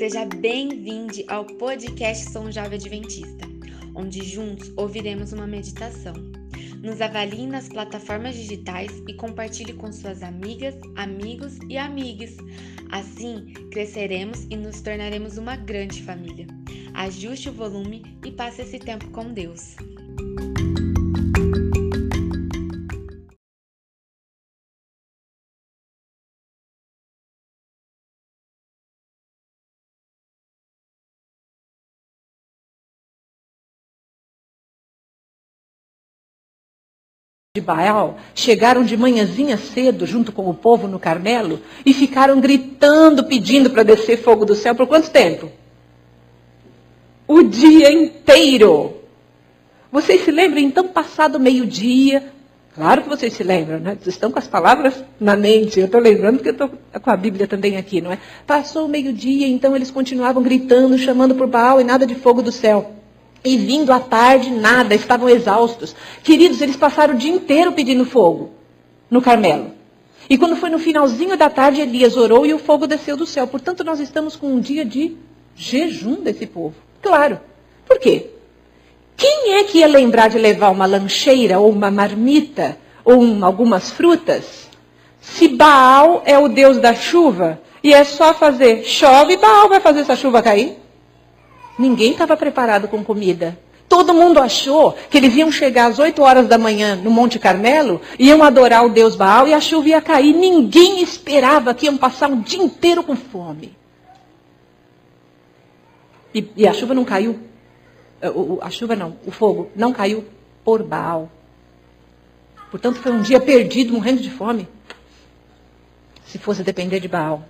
Seja bem-vindo ao podcast Som Jovem Adventista, onde juntos ouviremos uma meditação. Nos avalie nas plataformas digitais e compartilhe com suas amigas, amigos e amigas. Assim, cresceremos e nos tornaremos uma grande família. Ajuste o volume e passe esse tempo com Deus. De Baal chegaram de manhãzinha cedo junto com o povo no Carmelo e ficaram gritando, pedindo para descer fogo do céu por quanto tempo? O dia inteiro. Vocês se lembram? Então, passado meio-dia, claro que vocês se lembram, né? Vocês estão com as palavras na mente. Eu estou lembrando porque eu estou com a Bíblia também aqui, não é? Passou o meio-dia, então eles continuavam gritando, chamando por Baal e nada de fogo do céu. E vindo à tarde, nada, estavam exaustos. Queridos, eles passaram o dia inteiro pedindo fogo no Carmelo. E quando foi no finalzinho da tarde, Elias orou e o fogo desceu do céu. Portanto, nós estamos com um dia de jejum desse povo. Claro. Por quê? Quem é que ia lembrar de levar uma lancheira ou uma marmita ou um, algumas frutas? Se Baal é o Deus da chuva e é só fazer chove, Baal vai fazer essa chuva cair? Ninguém estava preparado com comida. Todo mundo achou que eles iam chegar às 8 horas da manhã no Monte Carmelo, iam adorar o Deus Baal e a chuva ia cair. Ninguém esperava que iam passar um dia inteiro com fome. E, e a chuva não caiu. Eh, a chuva não, o fogo não caiu por Baal. Portanto, foi um dia perdido, morrendo de fome. Se fosse depender de Baal.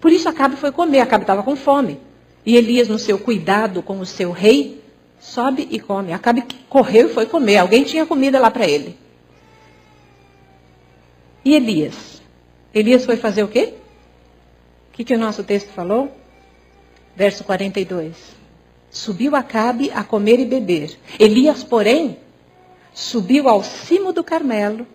Por isso Acabe foi comer, Acabe estava com fome. E Elias, no seu cuidado com o seu rei, sobe e come. Acabe correu e foi comer. Alguém tinha comida lá para ele. E Elias? Elias foi fazer o quê? O que, que o nosso texto falou? Verso 42. Subiu Acabe a comer e beber. Elias, porém, subiu ao cimo do Carmelo.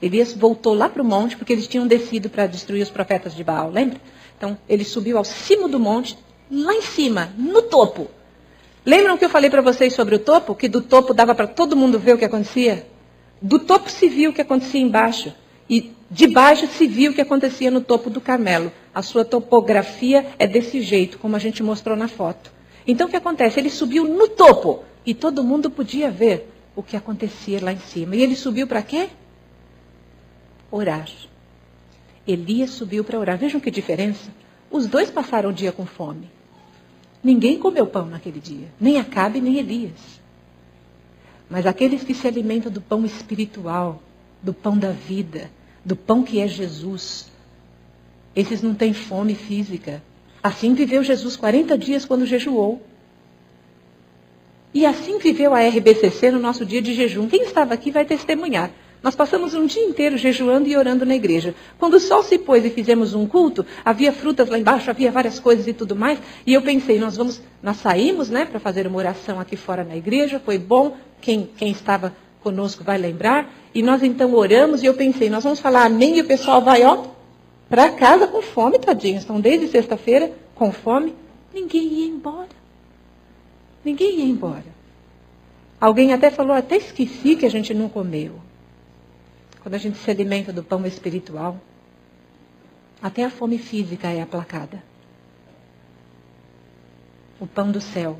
Elias voltou lá para o monte, porque eles tinham descido para destruir os profetas de Baal, lembra? Então, ele subiu ao cimo do monte, lá em cima, no topo. Lembram que eu falei para vocês sobre o topo? Que do topo dava para todo mundo ver o que acontecia? Do topo se viu o que acontecia embaixo. E de baixo se viu o que acontecia no topo do Carmelo. A sua topografia é desse jeito, como a gente mostrou na foto. Então o que acontece? Ele subiu no topo e todo mundo podia ver o que acontecia lá em cima. E ele subiu para quê? Orar. Elias subiu para orar. Vejam que diferença. Os dois passaram o dia com fome. Ninguém comeu pão naquele dia, nem Acabe, nem Elias. Mas aqueles que se alimentam do pão espiritual, do pão da vida, do pão que é Jesus, esses não têm fome física. Assim viveu Jesus 40 dias quando jejuou. E assim viveu a RBCC no nosso dia de jejum. Quem estava aqui vai testemunhar. Nós passamos um dia inteiro jejuando e orando na igreja. Quando o sol se pôs e fizemos um culto, havia frutas lá embaixo, havia várias coisas e tudo mais. E eu pensei, nós vamos, nós saímos, né, para fazer uma oração aqui fora na igreja. Foi bom. Quem, quem estava conosco vai lembrar. E nós então oramos e eu pensei, nós vamos falar amém e o pessoal vai, ó, para casa com fome, tadinhos. Estão desde sexta-feira com fome. Ninguém ia embora. Ninguém ia embora. Alguém até falou, até esqueci que a gente não comeu quando a gente se alimenta do pão espiritual, até a fome física é aplacada. O pão do céu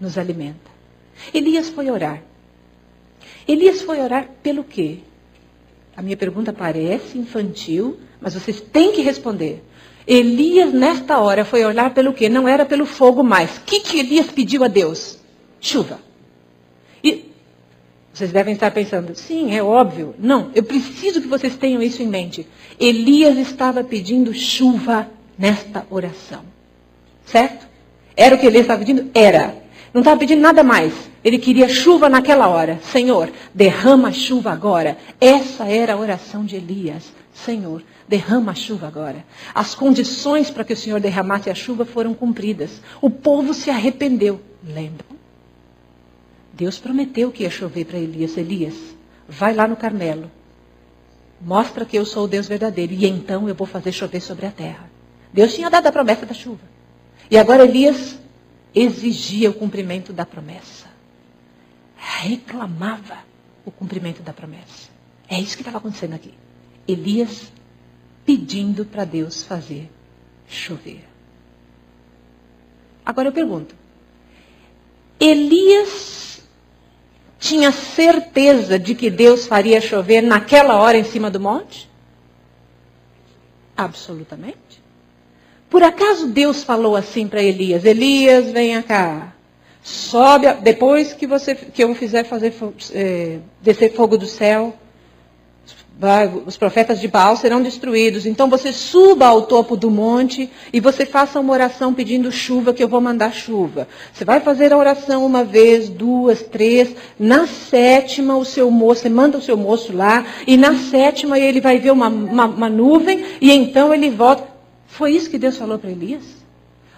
nos alimenta. Elias foi orar. Elias foi orar pelo quê? A minha pergunta parece infantil, mas vocês têm que responder. Elias, nesta hora, foi orar pelo quê? Não era pelo fogo mais. O que, que Elias pediu a Deus? Chuva. Vocês devem estar pensando, sim, é óbvio. Não, eu preciso que vocês tenham isso em mente. Elias estava pedindo chuva nesta oração. Certo? Era o que Elias estava pedindo? Era. Não estava pedindo nada mais. Ele queria chuva naquela hora. Senhor, derrama chuva agora. Essa era a oração de Elias. Senhor, derrama a chuva agora. As condições para que o Senhor derramasse a chuva foram cumpridas. O povo se arrependeu. Lembram? Deus prometeu que ia chover para Elias. Elias, vai lá no Carmelo. Mostra que eu sou o Deus verdadeiro. E então eu vou fazer chover sobre a terra. Deus tinha dado a promessa da chuva. E agora Elias exigia o cumprimento da promessa. Reclamava o cumprimento da promessa. É isso que estava acontecendo aqui. Elias pedindo para Deus fazer chover. Agora eu pergunto: Elias tinha certeza de que Deus faria chover naquela hora em cima do monte? Absolutamente. Por acaso Deus falou assim para Elias: Elias, venha cá. Sobe, depois que, você, que eu fizer fazer é, descer fogo do céu, os profetas de Baal serão destruídos. Então você suba ao topo do monte e você faça uma oração pedindo chuva, que eu vou mandar chuva. Você vai fazer a oração uma vez, duas, três. Na sétima, o seu moço, você manda o seu moço lá, e na sétima ele vai ver uma, uma, uma nuvem, e então ele volta. Foi isso que Deus falou para Elias?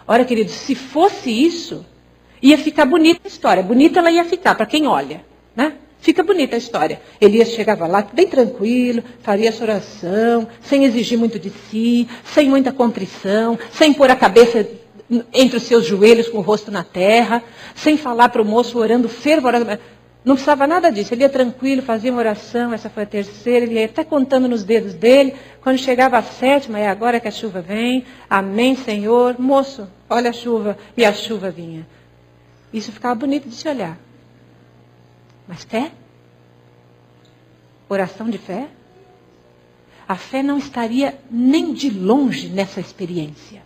Ora, querido, se fosse isso, ia ficar bonita a história. Bonita ela ia ficar, para quem olha. Fica bonita a história. Elias chegava lá bem tranquilo, faria sua oração, sem exigir muito de si, sem muita contrição, sem pôr a cabeça entre os seus joelhos com o rosto na terra, sem falar para o moço orando fervorosamente. Não precisava nada disso. Ele ia tranquilo, fazia uma oração, essa foi a terceira, ele ia até contando nos dedos dele. Quando chegava a sétima, é agora que a chuva vem. Amém, Senhor. Moço, olha a chuva. E a chuva vinha. Isso ficava bonito de se olhar. Mas fé? Oração de fé? A fé não estaria nem de longe nessa experiência.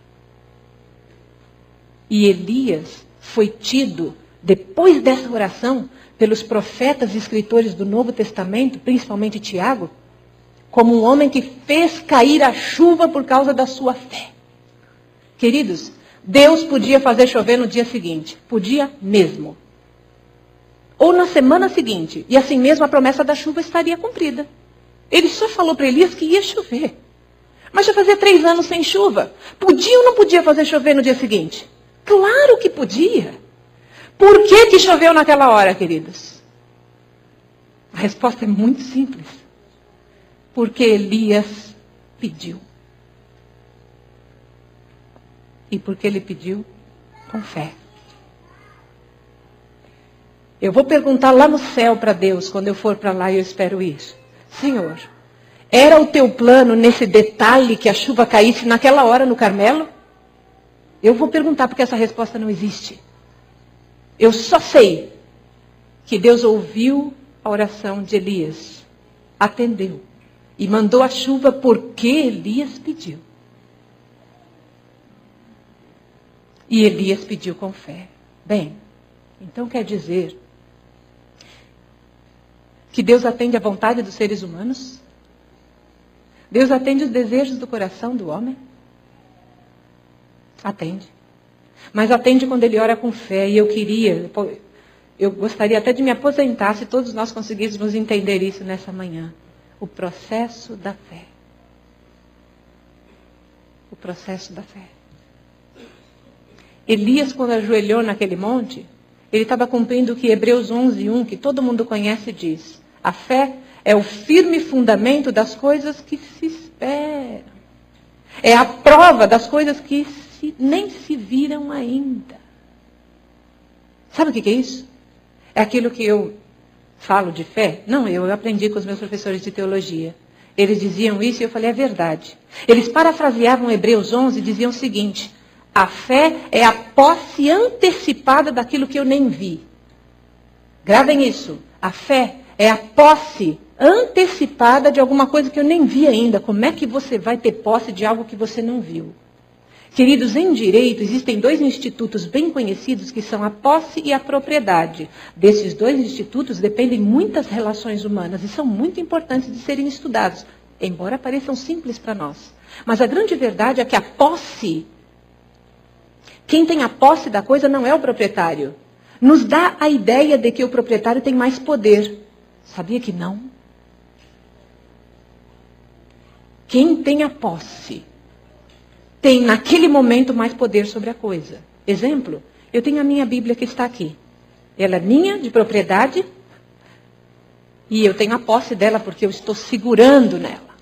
E Elias foi tido, depois dessa oração, pelos profetas e escritores do Novo Testamento, principalmente Tiago, como um homem que fez cair a chuva por causa da sua fé. Queridos, Deus podia fazer chover no dia seguinte, podia mesmo ou na semana seguinte. E assim mesmo a promessa da chuva estaria cumprida. Ele só falou para Elias que ia chover. Mas já fazia três anos sem chuva. Podia ou não podia fazer chover no dia seguinte? Claro que podia. Por que, que choveu naquela hora, queridos? A resposta é muito simples. Porque Elias pediu. E porque ele pediu com fé. Eu vou perguntar lá no céu para Deus, quando eu for para lá, eu espero isso. Senhor, era o teu plano nesse detalhe que a chuva caísse naquela hora no Carmelo? Eu vou perguntar porque essa resposta não existe. Eu só sei que Deus ouviu a oração de Elias, atendeu e mandou a chuva porque Elias pediu. E Elias pediu com fé. Bem, então quer dizer que Deus atende à vontade dos seres humanos? Deus atende os desejos do coração do homem? Atende. Mas atende quando ele ora com fé. E eu queria, eu gostaria até de me aposentar se todos nós conseguíssemos entender isso nessa manhã. O processo da fé. O processo da fé. Elias, quando ajoelhou naquele monte, ele estava cumprindo o que Hebreus 11, 1, que todo mundo conhece, diz. A fé é o firme fundamento das coisas que se esperam. É a prova das coisas que se, nem se viram ainda. Sabe o que é isso? É aquilo que eu falo de fé? Não, eu aprendi com os meus professores de teologia. Eles diziam isso e eu falei, é verdade. Eles parafraseavam Hebreus 11 e diziam o seguinte: a fé é a posse antecipada daquilo que eu nem vi. Gravem isso. A fé é a posse antecipada de alguma coisa que eu nem vi ainda. Como é que você vai ter posse de algo que você não viu? Queridos, em direito existem dois institutos bem conhecidos que são a posse e a propriedade. Desses dois institutos dependem muitas relações humanas e são muito importantes de serem estudados, embora pareçam simples para nós. Mas a grande verdade é que a posse, quem tem a posse da coisa não é o proprietário. Nos dá a ideia de que o proprietário tem mais poder. Sabia que não? Quem tem a posse tem naquele momento mais poder sobre a coisa. Exemplo, eu tenho a minha Bíblia que está aqui. Ela é minha, de propriedade, e eu tenho a posse dela porque eu estou segurando nela.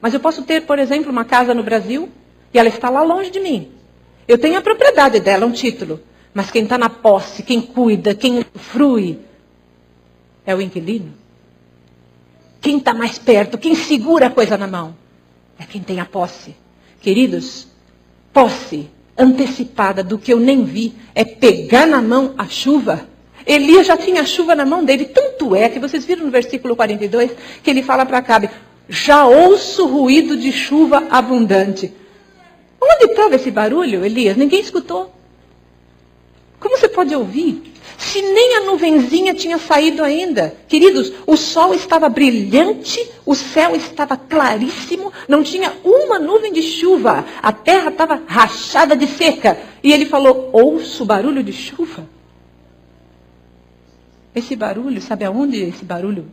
Mas eu posso ter, por exemplo, uma casa no Brasil e ela está lá longe de mim. Eu tenho a propriedade dela, um título. Mas quem está na posse, quem cuida, quem frui, é o inquilino. Quem está mais perto, quem segura a coisa na mão, é quem tem a posse. Queridos, posse antecipada do que eu nem vi é pegar na mão a chuva. Elias já tinha a chuva na mão dele, tanto é que vocês viram no versículo 42 que ele fala para Acabe: Já ouço ruído de chuva abundante. Onde estava esse barulho, Elias? Ninguém escutou. Como você pode ouvir? Se nem a nuvenzinha tinha saído ainda. Queridos, o sol estava brilhante, o céu estava claríssimo, não tinha uma nuvem de chuva. A terra estava rachada de seca. E ele falou: Ouço barulho de chuva. Esse barulho, sabe aonde esse barulho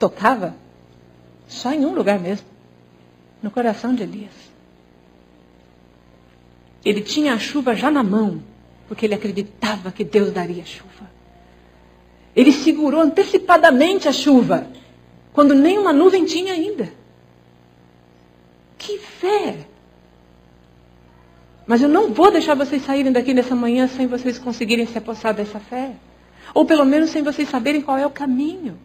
tocava? Só em um lugar mesmo no coração de Elias. Ele tinha a chuva já na mão, porque ele acreditava que Deus daria chuva. Ele segurou antecipadamente a chuva, quando nem uma nuvem tinha ainda. Que fé! Mas eu não vou deixar vocês saírem daqui nessa manhã sem vocês conseguirem se apossar dessa fé. Ou pelo menos sem vocês saberem qual é o caminho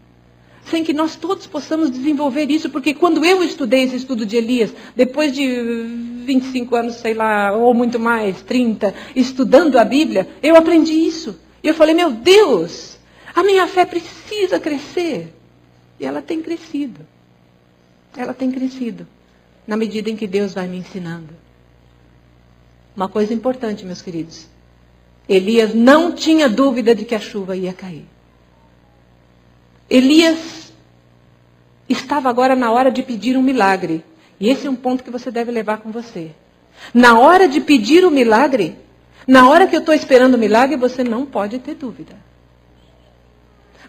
sem que nós todos possamos desenvolver isso, porque quando eu estudei esse estudo de Elias, depois de 25 anos, sei lá, ou muito mais, 30, estudando a Bíblia, eu aprendi isso. E eu falei, meu Deus, a minha fé precisa crescer. E ela tem crescido. Ela tem crescido. Na medida em que Deus vai me ensinando. Uma coisa importante, meus queridos. Elias não tinha dúvida de que a chuva ia cair. Elias estava agora na hora de pedir um milagre. E esse é um ponto que você deve levar com você. Na hora de pedir o milagre, na hora que eu estou esperando o milagre, você não pode ter dúvida.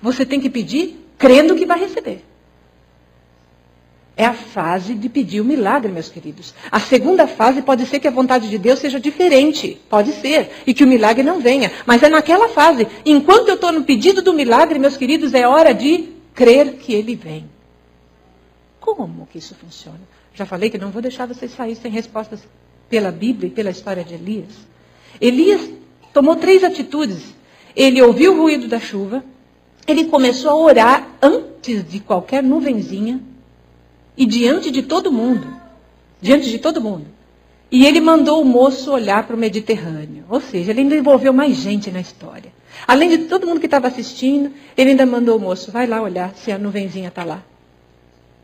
Você tem que pedir crendo que vai receber. É a fase de pedir o milagre, meus queridos. A segunda fase pode ser que a vontade de Deus seja diferente. Pode ser. E que o milagre não venha. Mas é naquela fase. Enquanto eu estou no pedido do milagre, meus queridos, é hora de crer que ele vem. Como que isso funciona? Já falei que não vou deixar vocês sair sem respostas pela Bíblia e pela história de Elias. Elias tomou três atitudes. Ele ouviu o ruído da chuva. Ele começou a orar antes de qualquer nuvenzinha e diante de todo mundo. Diante de todo mundo. E ele mandou o moço olhar para o Mediterrâneo. Ou seja, ele ainda envolveu mais gente na história. Além de todo mundo que estava assistindo, ele ainda mandou o moço, vai lá olhar se a nuvenzinha está lá.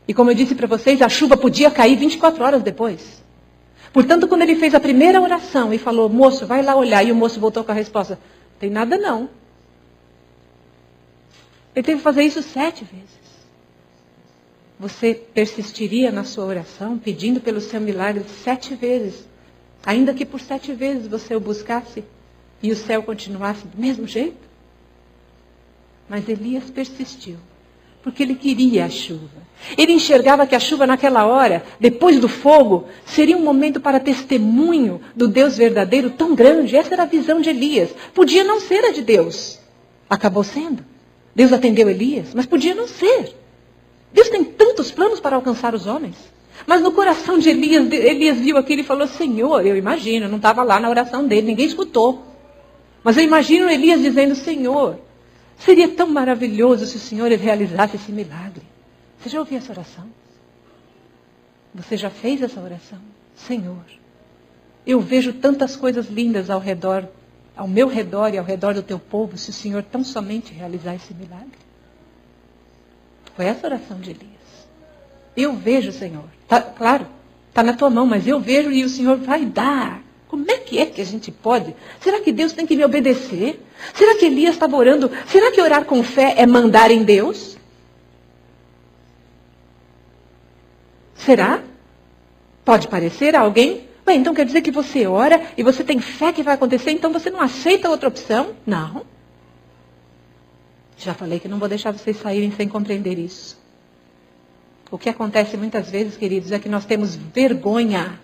E como eu disse para vocês, a chuva podia cair 24 horas depois. Portanto, quando ele fez a primeira oração e falou, moço, vai lá olhar, e o moço voltou com a resposta, tem nada não. Ele teve que fazer isso sete vezes. Você persistiria na sua oração, pedindo pelo seu milagre sete vezes, ainda que por sete vezes você o buscasse e o céu continuasse do mesmo jeito? Mas Elias persistiu, porque ele queria a chuva. Ele enxergava que a chuva naquela hora, depois do fogo, seria um momento para testemunho do Deus verdadeiro tão grande. Essa era a visão de Elias. Podia não ser a de Deus. Acabou sendo. Deus atendeu Elias, mas podia não ser. Deus tem tantos planos para alcançar os homens. Mas no coração de Elias, Elias viu aquilo e falou: Senhor, eu imagino, não estava lá na oração dele, ninguém escutou. Mas eu imagino Elias dizendo: Senhor, seria tão maravilhoso se o Senhor realizasse esse milagre. Você já ouviu essa oração? Você já fez essa oração? Senhor, eu vejo tantas coisas lindas ao redor, ao meu redor e ao redor do teu povo, se o Senhor tão somente realizar esse milagre. Foi essa oração de Elias. Eu vejo, Senhor. Tá, claro, está na tua mão, mas eu vejo e o Senhor vai dar. Como é que é que a gente pode? Será que Deus tem que me obedecer? Será que Elias estava orando? Será que orar com fé é mandar em Deus? Será? Pode parecer a alguém? Bem, então quer dizer que você ora e você tem fé que vai acontecer, então você não aceita outra opção? Não. Já falei que não vou deixar vocês saírem sem compreender isso. O que acontece muitas vezes, queridos, é que nós temos vergonha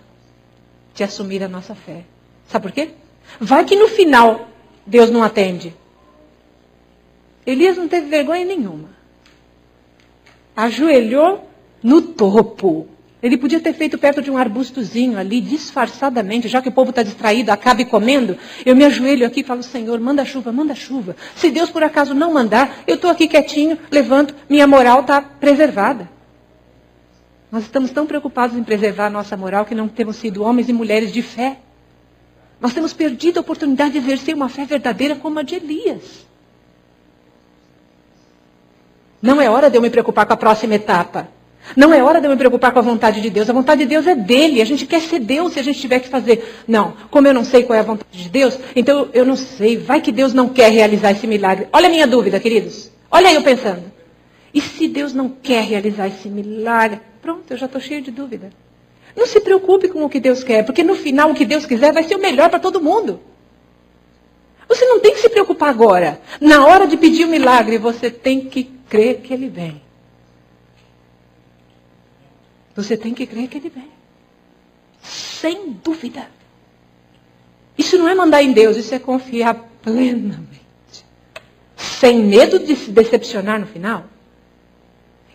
de assumir a nossa fé. Sabe por quê? Vai que no final Deus não atende. Elias não teve vergonha nenhuma. Ajoelhou no topo. Ele podia ter feito perto de um arbustozinho ali, disfarçadamente, já que o povo está distraído, acabe comendo. Eu me ajoelho aqui e falo, Senhor, manda chuva, manda chuva. Se Deus por acaso não mandar, eu estou aqui quietinho, levanto, minha moral está preservada. Nós estamos tão preocupados em preservar a nossa moral que não temos sido homens e mulheres de fé. Nós temos perdido a oportunidade de exercer uma fé verdadeira como a de Elias. Não é hora de eu me preocupar com a próxima etapa. Não é hora de eu me preocupar com a vontade de Deus. A vontade de Deus é dele. A gente quer ser Deus se a gente tiver que fazer. Não, como eu não sei qual é a vontade de Deus, então eu não sei. Vai que Deus não quer realizar esse milagre. Olha a minha dúvida, queridos. Olha eu pensando. E se Deus não quer realizar esse milagre? Pronto, eu já estou cheio de dúvida. Não se preocupe com o que Deus quer, porque no final o que Deus quiser vai ser o melhor para todo mundo. Você não tem que se preocupar agora. Na hora de pedir o milagre, você tem que crer que ele vem. Você tem que crer que ele vem. Sem dúvida. Isso não é mandar em Deus, isso é confiar plenamente. Sem medo de se decepcionar no final.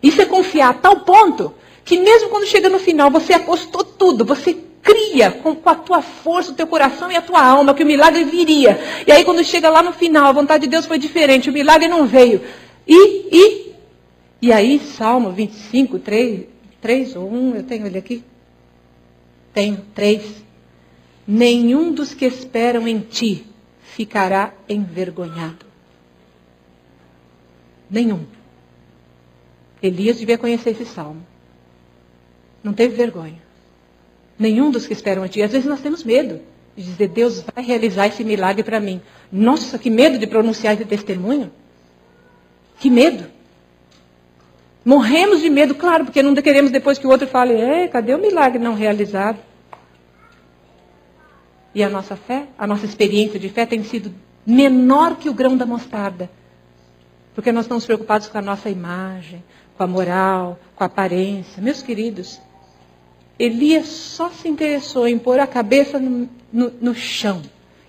Isso é confiar a tal ponto que mesmo quando chega no final, você apostou tudo, você cria com, com, a tua força, o teu coração e a tua alma que o milagre viria. E aí quando chega lá no final, a vontade de Deus foi diferente, o milagre não veio. E, e, e aí, Salmo 25, 3, 3 ou 1, eu tenho ele aqui? Tenho, 3. Nenhum dos que esperam em ti ficará envergonhado. Nenhum. Elias devia conhecer esse salmo. Não teve vergonha. Nenhum dos que esperam em ti. Às vezes nós temos medo de dizer, Deus vai realizar esse milagre para mim. Nossa, que medo de pronunciar esse testemunho. Que medo. Morremos de medo, claro, porque não queremos depois que o outro fale, é, cadê o milagre não realizado? E a nossa fé, a nossa experiência de fé tem sido menor que o grão da mostarda. Porque nós estamos preocupados com a nossa imagem, com a moral, com a aparência. Meus queridos, Elias só se interessou em pôr a cabeça no, no, no chão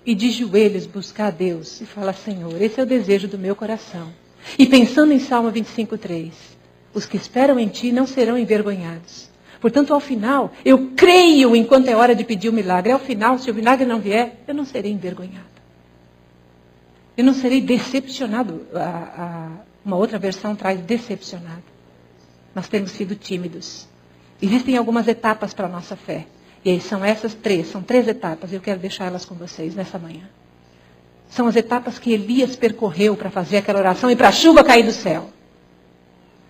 e de joelhos buscar a Deus e falar: Senhor, esse é o desejo do meu coração. E pensando em Salmo 25,3, os que esperam em ti não serão envergonhados. Portanto, ao final, eu creio enquanto é hora de pedir o milagre. Ao final, se o milagre não vier, eu não serei envergonhado. Eu não serei decepcionado. A, a, uma outra versão traz decepcionado. Nós temos sido tímidos. Existem algumas etapas para a nossa fé. E aí são essas três, são três etapas. Eu quero deixar elas com vocês nessa manhã. São as etapas que Elias percorreu para fazer aquela oração e para a chuva cair do céu.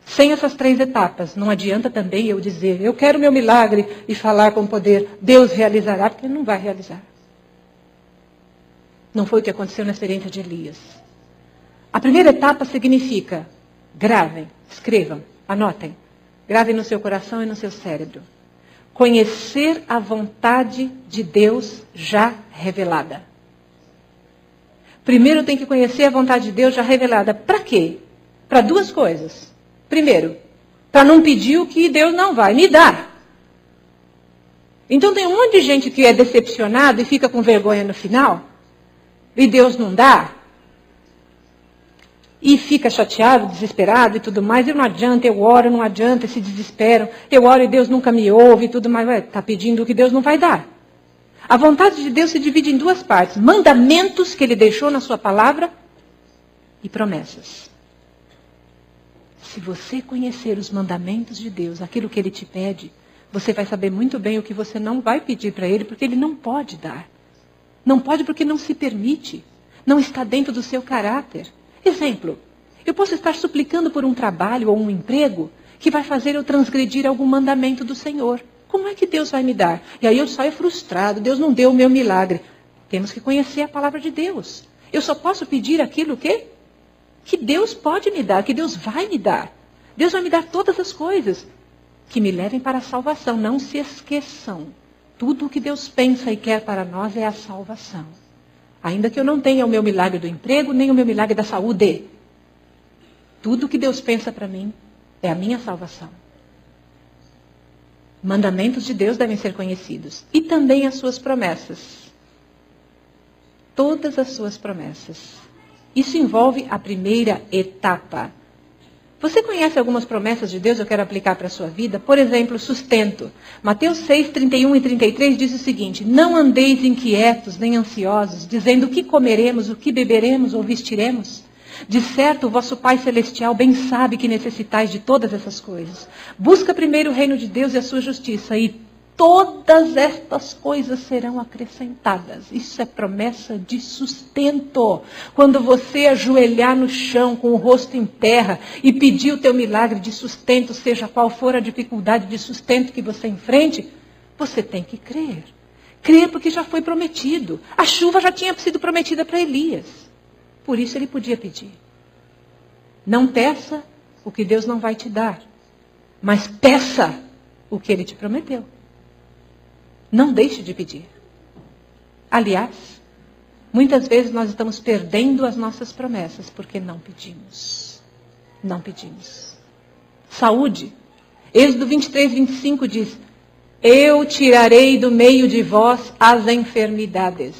Sem essas três etapas, não adianta também eu dizer, eu quero meu milagre e falar com poder, Deus realizará, porque ele não vai realizar. Não foi o que aconteceu na experiência de Elias. A primeira etapa significa, gravem, escrevam, anotem, gravem no seu coração e no seu cérebro. Conhecer a vontade de Deus já revelada. Primeiro tem que conhecer a vontade de Deus já revelada. Para quê? Para duas coisas. Primeiro, para não pedir o que Deus não vai me dar. Então tem um monte de gente que é decepcionado e fica com vergonha no final. E Deus não dá. E fica chateado, desesperado e tudo mais. E não adianta, eu oro, não adianta, se desesperam. Eu oro e Deus nunca me ouve e tudo mais. Está pedindo o que Deus não vai dar. A vontade de Deus se divide em duas partes: mandamentos que ele deixou na sua palavra e promessas. Se você conhecer os mandamentos de Deus, aquilo que ele te pede, você vai saber muito bem o que você não vai pedir para ele, porque ele não pode dar. Não pode porque não se permite. Não está dentro do seu caráter. Exemplo: eu posso estar suplicando por um trabalho ou um emprego que vai fazer eu transgredir algum mandamento do Senhor. Como é que Deus vai me dar? E aí eu saio frustrado, Deus não deu o meu milagre. Temos que conhecer a palavra de Deus. Eu só posso pedir aquilo que que Deus pode me dar, que Deus vai me dar. Deus vai me dar todas as coisas que me levem para a salvação. Não se esqueçam. Tudo o que Deus pensa e quer para nós é a salvação. Ainda que eu não tenha o meu milagre do emprego, nem o meu milagre da saúde. Tudo que Deus pensa para mim é a minha salvação. Mandamentos de Deus devem ser conhecidos. E também as suas promessas. Todas as suas promessas. Isso envolve a primeira etapa. Você conhece algumas promessas de Deus eu quero aplicar para a sua vida? Por exemplo, sustento. Mateus 6, 31 e 33 diz o seguinte: Não andeis inquietos nem ansiosos, dizendo o que comeremos, o que beberemos ou vestiremos. De certo, o vosso Pai Celestial bem sabe que necessitais de todas essas coisas. Busca primeiro o reino de Deus e a sua justiça, e todas estas coisas serão acrescentadas. Isso é promessa de sustento. Quando você ajoelhar no chão com o rosto em terra e pedir o teu milagre de sustento, seja qual for a dificuldade de sustento que você enfrente, você tem que crer. Crer porque já foi prometido. A chuva já tinha sido prometida para Elias. Por isso ele podia pedir. Não peça o que Deus não vai te dar, mas peça o que ele te prometeu. Não deixe de pedir. Aliás, muitas vezes nós estamos perdendo as nossas promessas porque não pedimos. Não pedimos. Saúde. Êxodo 23, 25 diz: Eu tirarei do meio de vós as enfermidades.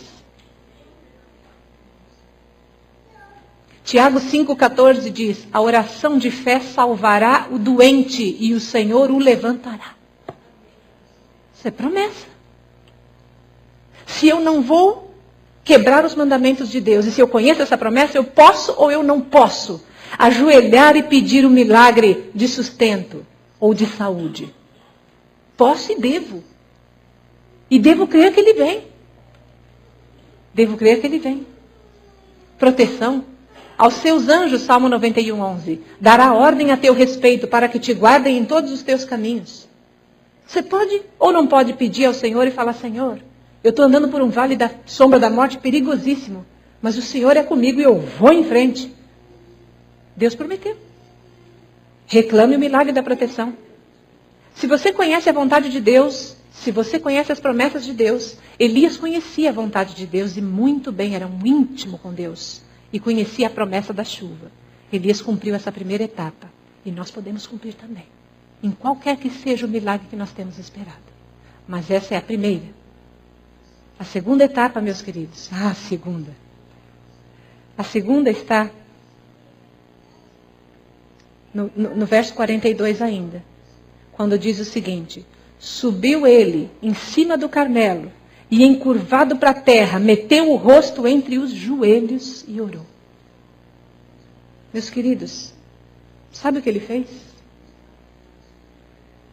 Tiago 5,14 diz: A oração de fé salvará o doente e o Senhor o levantará. Isso é promessa se eu não vou quebrar os mandamentos de Deus, e se eu conheço essa promessa, eu posso ou eu não posso ajoelhar e pedir um milagre de sustento ou de saúde? Posso e devo. E devo crer que ele vem. Devo crer que ele vem. Proteção. Aos seus anjos, Salmo 91, 11. Dará ordem a teu respeito para que te guardem em todos os teus caminhos. Você pode ou não pode pedir ao Senhor e falar: Senhor, eu estou andando por um vale da sombra da morte perigosíssimo. Mas o Senhor é comigo e eu vou em frente. Deus prometeu. Reclame o milagre da proteção. Se você conhece a vontade de Deus, se você conhece as promessas de Deus, Elias conhecia a vontade de Deus e muito bem, era um íntimo com Deus. E conhecia a promessa da chuva. Elias cumpriu essa primeira etapa. E nós podemos cumprir também. Em qualquer que seja o milagre que nós temos esperado. Mas essa é a primeira. A segunda etapa, meus queridos. Ah, a segunda. A segunda está no, no, no verso 42 ainda. Quando diz o seguinte: Subiu ele em cima do Carmelo e, encurvado para a terra, meteu o rosto entre os joelhos e orou. Meus queridos, sabe o que ele fez?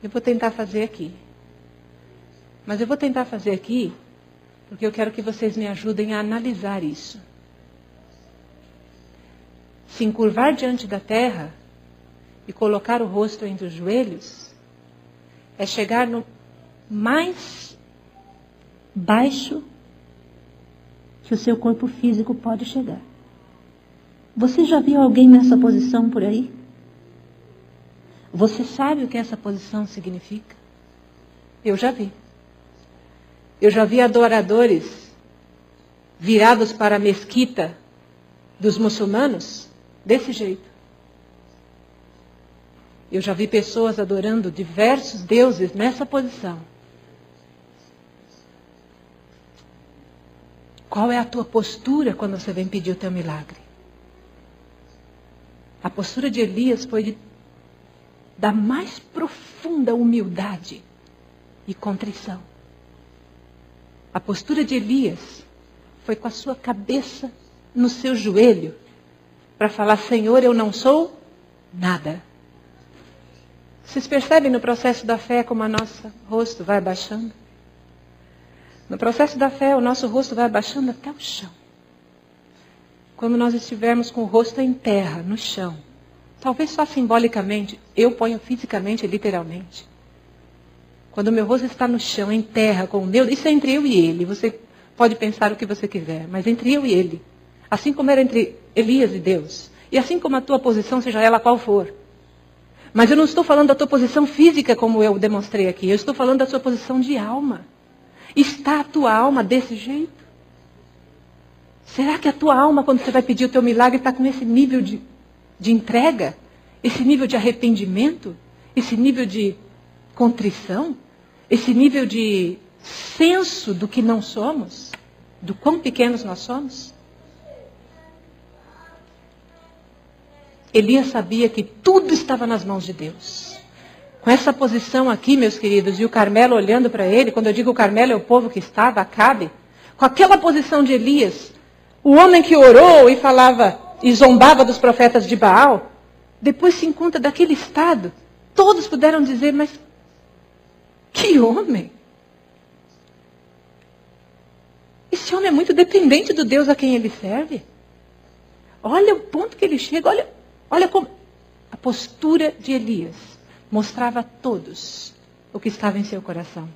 Eu vou tentar fazer aqui. Mas eu vou tentar fazer aqui porque eu quero que vocês me ajudem a analisar isso. Se encurvar diante da terra e colocar o rosto entre os joelhos é chegar no mais baixo que o seu corpo físico pode chegar. Você já viu alguém nessa posição por aí? Você sabe o que essa posição significa? Eu já vi. Eu já vi adoradores virados para a mesquita dos muçulmanos desse jeito. Eu já vi pessoas adorando diversos deuses nessa posição. Qual é a tua postura quando você vem pedir o teu milagre? A postura de Elias foi de, da mais profunda humildade e contrição. A postura de Elias foi com a sua cabeça no seu joelho para falar: Senhor, eu não sou nada. Vocês percebem no processo da fé como o nosso rosto vai abaixando? No processo da fé, o nosso rosto vai abaixando até o chão. Quando nós estivermos com o rosto em terra, no chão, talvez só simbolicamente, eu ponho fisicamente e literalmente. Quando o meu rosto está no chão, em terra, com Deus, isso é entre eu e ele. Você pode pensar o que você quiser, mas entre eu e ele. Assim como era entre Elias e Deus. E assim como a tua posição, seja ela qual for. Mas eu não estou falando da tua posição física, como eu demonstrei aqui. Eu estou falando da sua posição de alma. Está a tua alma desse jeito? Será que a tua alma, quando você vai pedir o teu milagre, está com esse nível de, de entrega? Esse nível de arrependimento? Esse nível de contrição? Esse nível de senso do que não somos, do quão pequenos nós somos? Elias sabia que tudo estava nas mãos de Deus. Com essa posição aqui, meus queridos, e o Carmelo olhando para ele, quando eu digo o Carmelo é o povo que estava, Acabe, com aquela posição de Elias, o homem que orou e falava e zombava dos profetas de Baal, depois se encontra daquele estado. Todos puderam dizer, mas que homem! Esse homem é muito dependente do Deus a quem ele serve. Olha o ponto que ele chega, olha, olha como. A postura de Elias mostrava a todos o que estava em seu coração.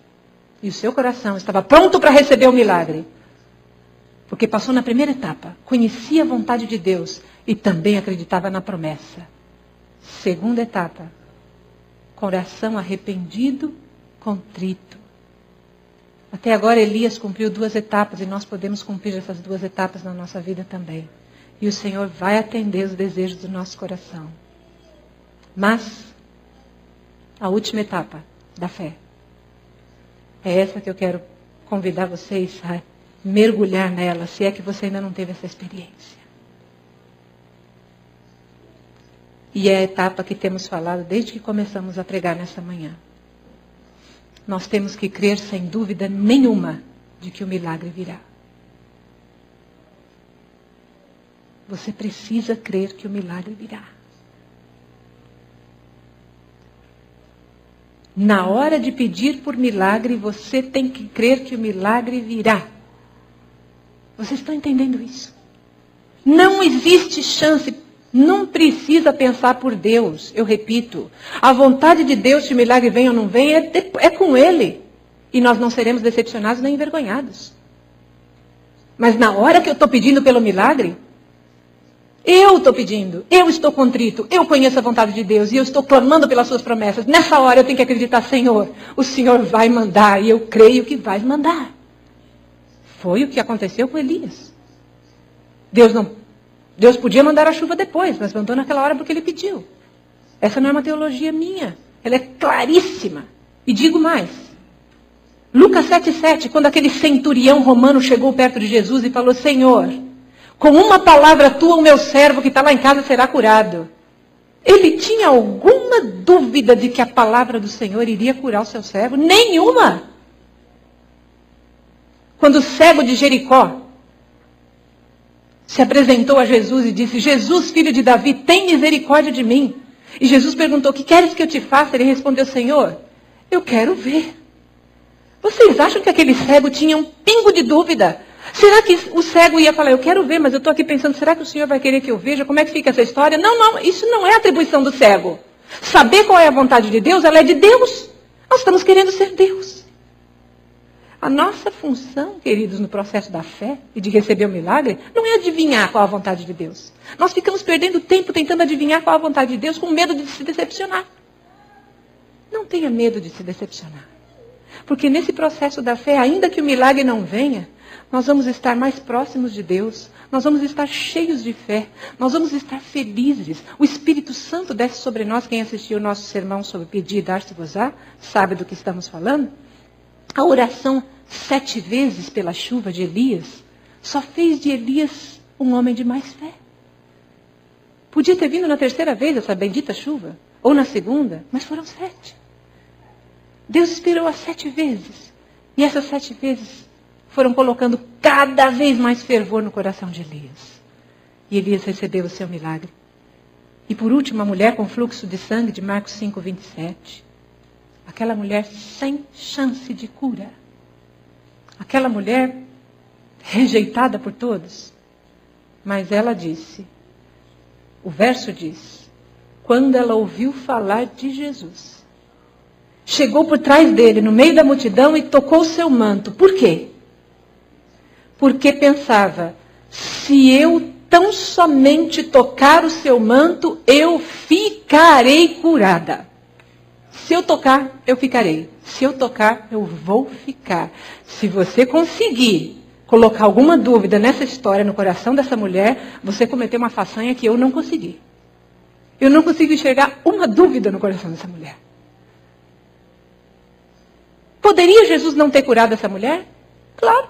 E o seu coração estava pronto para receber o milagre. Porque passou na primeira etapa, conhecia a vontade de Deus e também acreditava na promessa. Segunda etapa, coração arrependido, contrito. Até agora Elias cumpriu duas etapas e nós podemos cumprir essas duas etapas na nossa vida também. E o Senhor vai atender os desejos do nosso coração. Mas, a última etapa da fé. É essa que eu quero convidar vocês a mergulhar nela, se é que você ainda não teve essa experiência. E é a etapa que temos falado desde que começamos a pregar nessa manhã. Nós temos que crer sem dúvida nenhuma de que o milagre virá. Você precisa crer que o milagre virá. Na hora de pedir por milagre, você tem que crer que o milagre virá. Vocês estão entendendo isso? Não existe chance, não precisa pensar por Deus. Eu repito, a vontade de Deus, se o milagre vem ou não vem, é, de, é com Ele. E nós não seremos decepcionados nem envergonhados. Mas na hora que eu estou pedindo pelo milagre, eu estou pedindo, eu estou contrito, eu conheço a vontade de Deus e eu estou clamando pelas suas promessas. Nessa hora eu tenho que acreditar, Senhor, o Senhor vai mandar e eu creio que vai mandar. Foi o que aconteceu com Elias. Deus não, Deus podia mandar a chuva depois, mas mandou naquela hora porque ele pediu. Essa não é uma teologia minha, ela é claríssima. E digo mais. Lucas 7,7, quando aquele centurião romano chegou perto de Jesus e falou: Senhor, com uma palavra tua, o meu servo que está lá em casa será curado. Ele tinha alguma dúvida de que a palavra do Senhor iria curar o seu servo? Nenhuma. Quando o cego de Jericó se apresentou a Jesus e disse: Jesus, filho de Davi, tem misericórdia de mim. E Jesus perguntou: Que queres que eu te faça? Ele respondeu: Senhor, eu quero ver. Vocês acham que aquele cego tinha um pingo de dúvida? Será que o cego ia falar, eu quero ver, mas eu estou aqui pensando, será que o senhor vai querer que eu veja? Como é que fica essa história? Não, não, isso não é atribuição do cego. Saber qual é a vontade de Deus, ela é de Deus. Nós estamos querendo ser Deus. A nossa função, queridos, no processo da fé e de receber o milagre, não é adivinhar qual a vontade de Deus. Nós ficamos perdendo tempo tentando adivinhar qual a vontade de Deus com medo de se decepcionar. Não tenha medo de se decepcionar. Porque nesse processo da fé, ainda que o milagre não venha, nós vamos estar mais próximos de Deus, nós vamos estar cheios de fé, nós vamos estar felizes. O Espírito Santo desce sobre nós. Quem assistiu o nosso sermão sobre pedir e dar-se-vos-á, sabe do que estamos falando? A oração sete vezes pela chuva de Elias só fez de Elias um homem de mais fé. Podia ter vindo na terceira vez essa bendita chuva, ou na segunda, mas foram sete. Deus esperou as sete vezes. E essas sete vezes foram colocando cada vez mais fervor no coração de Elias. E Elias recebeu o seu milagre. E por último, a mulher com fluxo de sangue de Marcos 5, 27. Aquela mulher sem chance de cura. Aquela mulher rejeitada por todos. Mas ela disse, o verso diz, quando ela ouviu falar de Jesus, chegou por trás dele, no meio da multidão, e tocou seu manto. Por quê? porque pensava: se eu tão somente tocar o seu manto, eu ficarei curada. Se eu tocar, eu ficarei. Se eu tocar, eu vou ficar. Se você conseguir colocar alguma dúvida nessa história no coração dessa mulher, você cometeu uma façanha que eu não consegui. Eu não consigo enxergar uma dúvida no coração dessa mulher. Poderia Jesus não ter curado essa mulher? Claro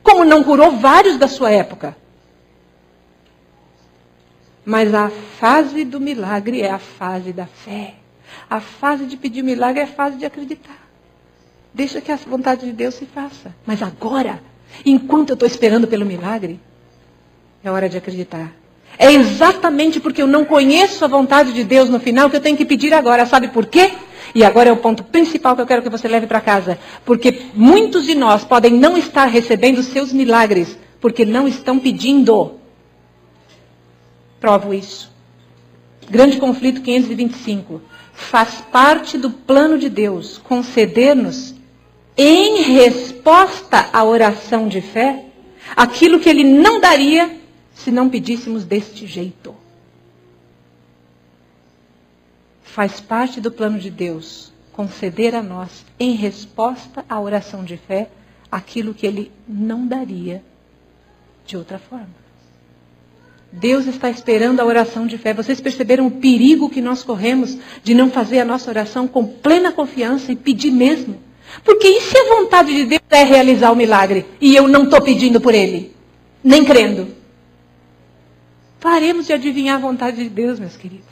como não curou vários da sua época. Mas a fase do milagre é a fase da fé. A fase de pedir milagre é a fase de acreditar. Deixa que a vontade de Deus se faça. Mas agora, enquanto eu estou esperando pelo milagre, é hora de acreditar. É exatamente porque eu não conheço a vontade de Deus no final que eu tenho que pedir agora. Sabe por quê? E agora é o ponto principal que eu quero que você leve para casa. Porque muitos de nós podem não estar recebendo seus milagres porque não estão pedindo. Provo isso. Grande conflito 525. Faz parte do plano de Deus conceder-nos, em resposta à oração de fé, aquilo que Ele não daria se não pedíssemos deste jeito. Faz parte do plano de Deus conceder a nós, em resposta à oração de fé, aquilo que Ele não daria de outra forma. Deus está esperando a oração de fé. Vocês perceberam o perigo que nós corremos de não fazer a nossa oração com plena confiança e pedir mesmo? Porque e se a vontade de Deus é realizar o milagre e eu não estou pedindo por ele, nem crendo? Paremos de adivinhar a vontade de Deus, meus queridos.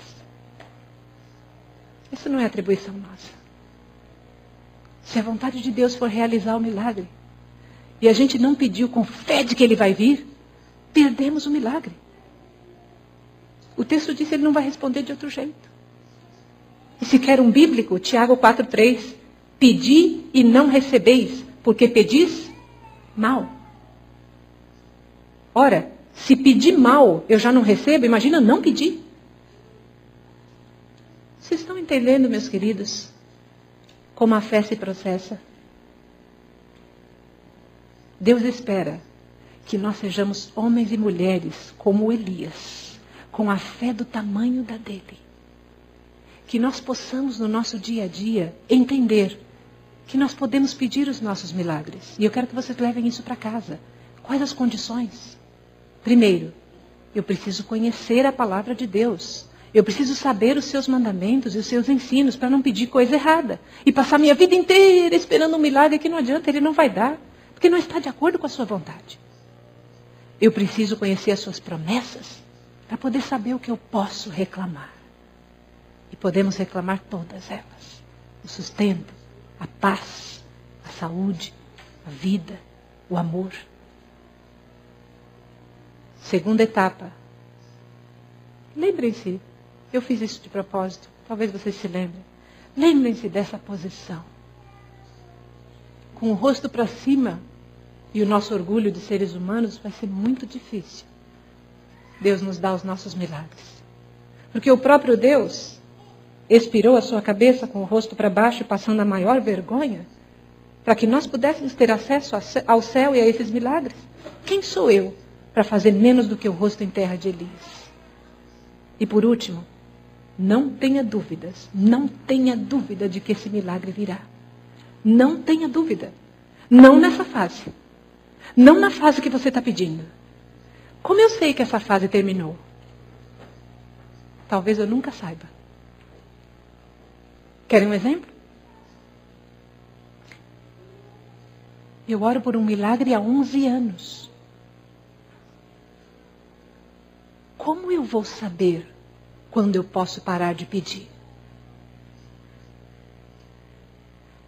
Isso não é atribuição nossa. Se a vontade de Deus for realizar o milagre e a gente não pediu com fé de que ele vai vir, perdemos o milagre. O texto diz que ele não vai responder de outro jeito. E se quer um bíblico, Tiago 4,3: Pedi e não recebeis, porque pedis mal. Ora, se pedir mal eu já não recebo, imagina não pedir. Vocês estão entendendo, meus queridos, como a fé se processa? Deus espera que nós sejamos homens e mulheres como Elias, com a fé do tamanho da dele. Que nós possamos no nosso dia a dia entender que nós podemos pedir os nossos milagres. E eu quero que vocês levem isso para casa. Quais as condições? Primeiro, eu preciso conhecer a palavra de Deus. Eu preciso saber os seus mandamentos e os seus ensinos para não pedir coisa errada. E passar minha vida inteira esperando um milagre que não adianta, ele não vai dar porque não está de acordo com a sua vontade. Eu preciso conhecer as suas promessas para poder saber o que eu posso reclamar. E podemos reclamar todas elas: o sustento, a paz, a saúde, a vida, o amor. Segunda etapa. Lembrem-se, eu fiz isso de propósito, talvez vocês se lembrem. Lembrem-se dessa posição. Com o rosto para cima, e o nosso orgulho de seres humanos vai ser muito difícil. Deus nos dá os nossos milagres. Porque o próprio Deus expirou a sua cabeça com o rosto para baixo, passando a maior vergonha, para que nós pudéssemos ter acesso ao céu e a esses milagres. Quem sou eu para fazer menos do que o rosto em terra de Elias? E por último, não tenha dúvidas, não tenha dúvida de que esse milagre virá. Não tenha dúvida. Não nessa fase. Não na fase que você está pedindo. Como eu sei que essa fase terminou? Talvez eu nunca saiba. Querem um exemplo? Eu oro por um milagre há 11 anos. Como eu vou saber quando eu posso parar de pedir?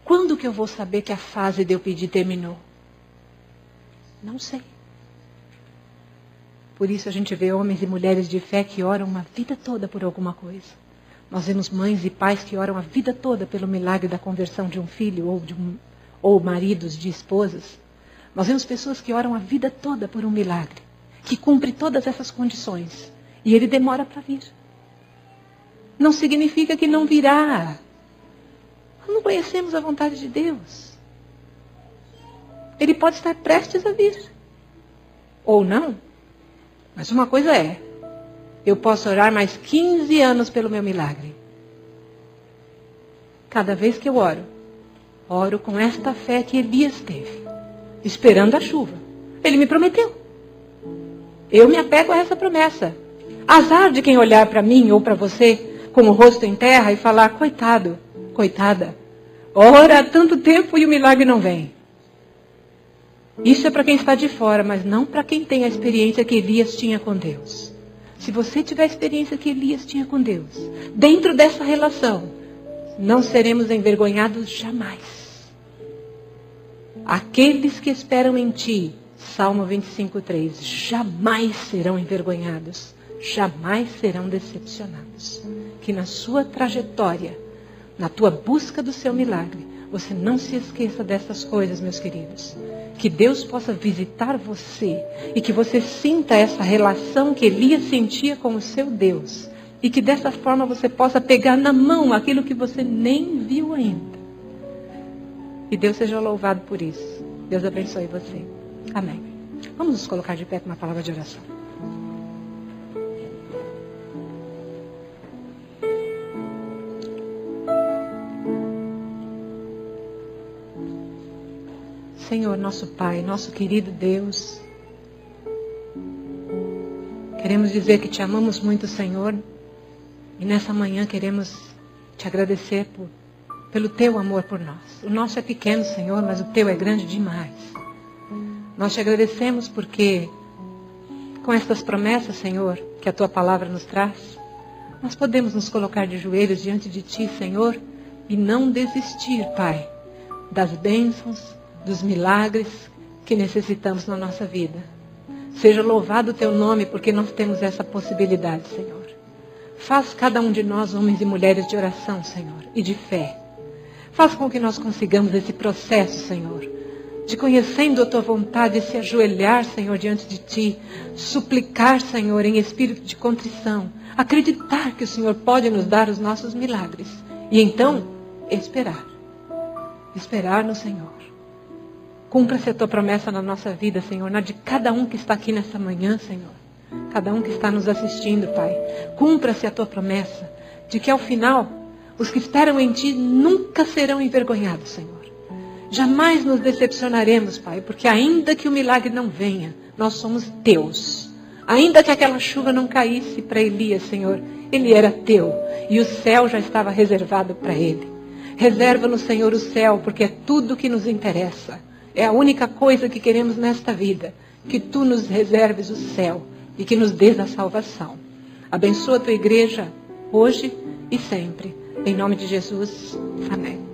Quando que eu vou saber que a fase de eu pedir terminou? Não sei. Por isso a gente vê homens e mulheres de fé que oram uma vida toda por alguma coisa. Nós vemos mães e pais que oram a vida toda pelo milagre da conversão de um filho ou, de um, ou maridos de esposas. Nós vemos pessoas que oram a vida toda por um milagre, que cumpre todas essas condições. E ele demora para vir. Não significa que não virá. Não conhecemos a vontade de Deus. Ele pode estar prestes a vir. Ou não. Mas uma coisa é: eu posso orar mais 15 anos pelo meu milagre. Cada vez que eu oro, oro com esta fé que Elias teve, esperando a chuva. Ele me prometeu. Eu me apego a essa promessa. Azar de quem olhar para mim ou para você com o rosto em terra e falar: coitado, coitada, ora há tanto tempo e o milagre não vem. Isso é para quem está de fora, mas não para quem tem a experiência que Elias tinha com Deus. se você tiver a experiência que Elias tinha com Deus, dentro dessa relação, não seremos envergonhados jamais. Aqueles que esperam em ti, Salmo 25:3, jamais serão envergonhados, jamais serão decepcionados. Que na sua trajetória, na tua busca do seu milagre, você não se esqueça dessas coisas, meus queridos. Que Deus possa visitar você e que você sinta essa relação que Elias sentia com o seu Deus. E que dessa forma você possa pegar na mão aquilo que você nem viu ainda. E Deus seja louvado por isso. Deus abençoe você. Amém. Vamos nos colocar de pé com uma palavra de oração. Senhor, nosso Pai, nosso querido Deus. Queremos dizer que te amamos muito, Senhor, e nessa manhã queremos te agradecer por, pelo teu amor por nós. O nosso é pequeno, Senhor, mas o teu é grande demais. Nós te agradecemos porque, com estas promessas, Senhor, que a tua palavra nos traz, nós podemos nos colocar de joelhos diante de ti, Senhor, e não desistir, Pai, das bênçãos, dos milagres que necessitamos na nossa vida. Seja louvado o teu nome, porque nós temos essa possibilidade, Senhor. Faz cada um de nós homens e mulheres de oração, Senhor, e de fé. Faz com que nós consigamos esse processo, Senhor, de conhecendo a tua vontade, se ajoelhar, Senhor, diante de ti, suplicar, Senhor, em espírito de contrição, acreditar que o Senhor pode nos dar os nossos milagres e então esperar. Esperar no Senhor. Cumpra-se a tua promessa na nossa vida, Senhor, na de cada um que está aqui nessa manhã, Senhor. Cada um que está nos assistindo, Pai. Cumpra-se a tua promessa de que ao final os que esperam em ti nunca serão envergonhados, Senhor. Jamais nos decepcionaremos, Pai, porque ainda que o milagre não venha, nós somos teus. Ainda que aquela chuva não caísse para Elias, Senhor, ele era teu e o céu já estava reservado para ele. Reserva no Senhor o céu, porque é tudo que nos interessa. É a única coisa que queremos nesta vida, que tu nos reserves o céu e que nos dês a salvação. Abençoa a tua igreja hoje e sempre. Em nome de Jesus. Amém.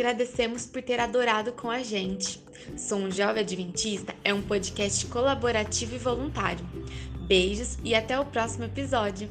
Agradecemos por ter adorado com a gente. Sou um Jovem Adventista é um podcast colaborativo e voluntário. Beijos e até o próximo episódio.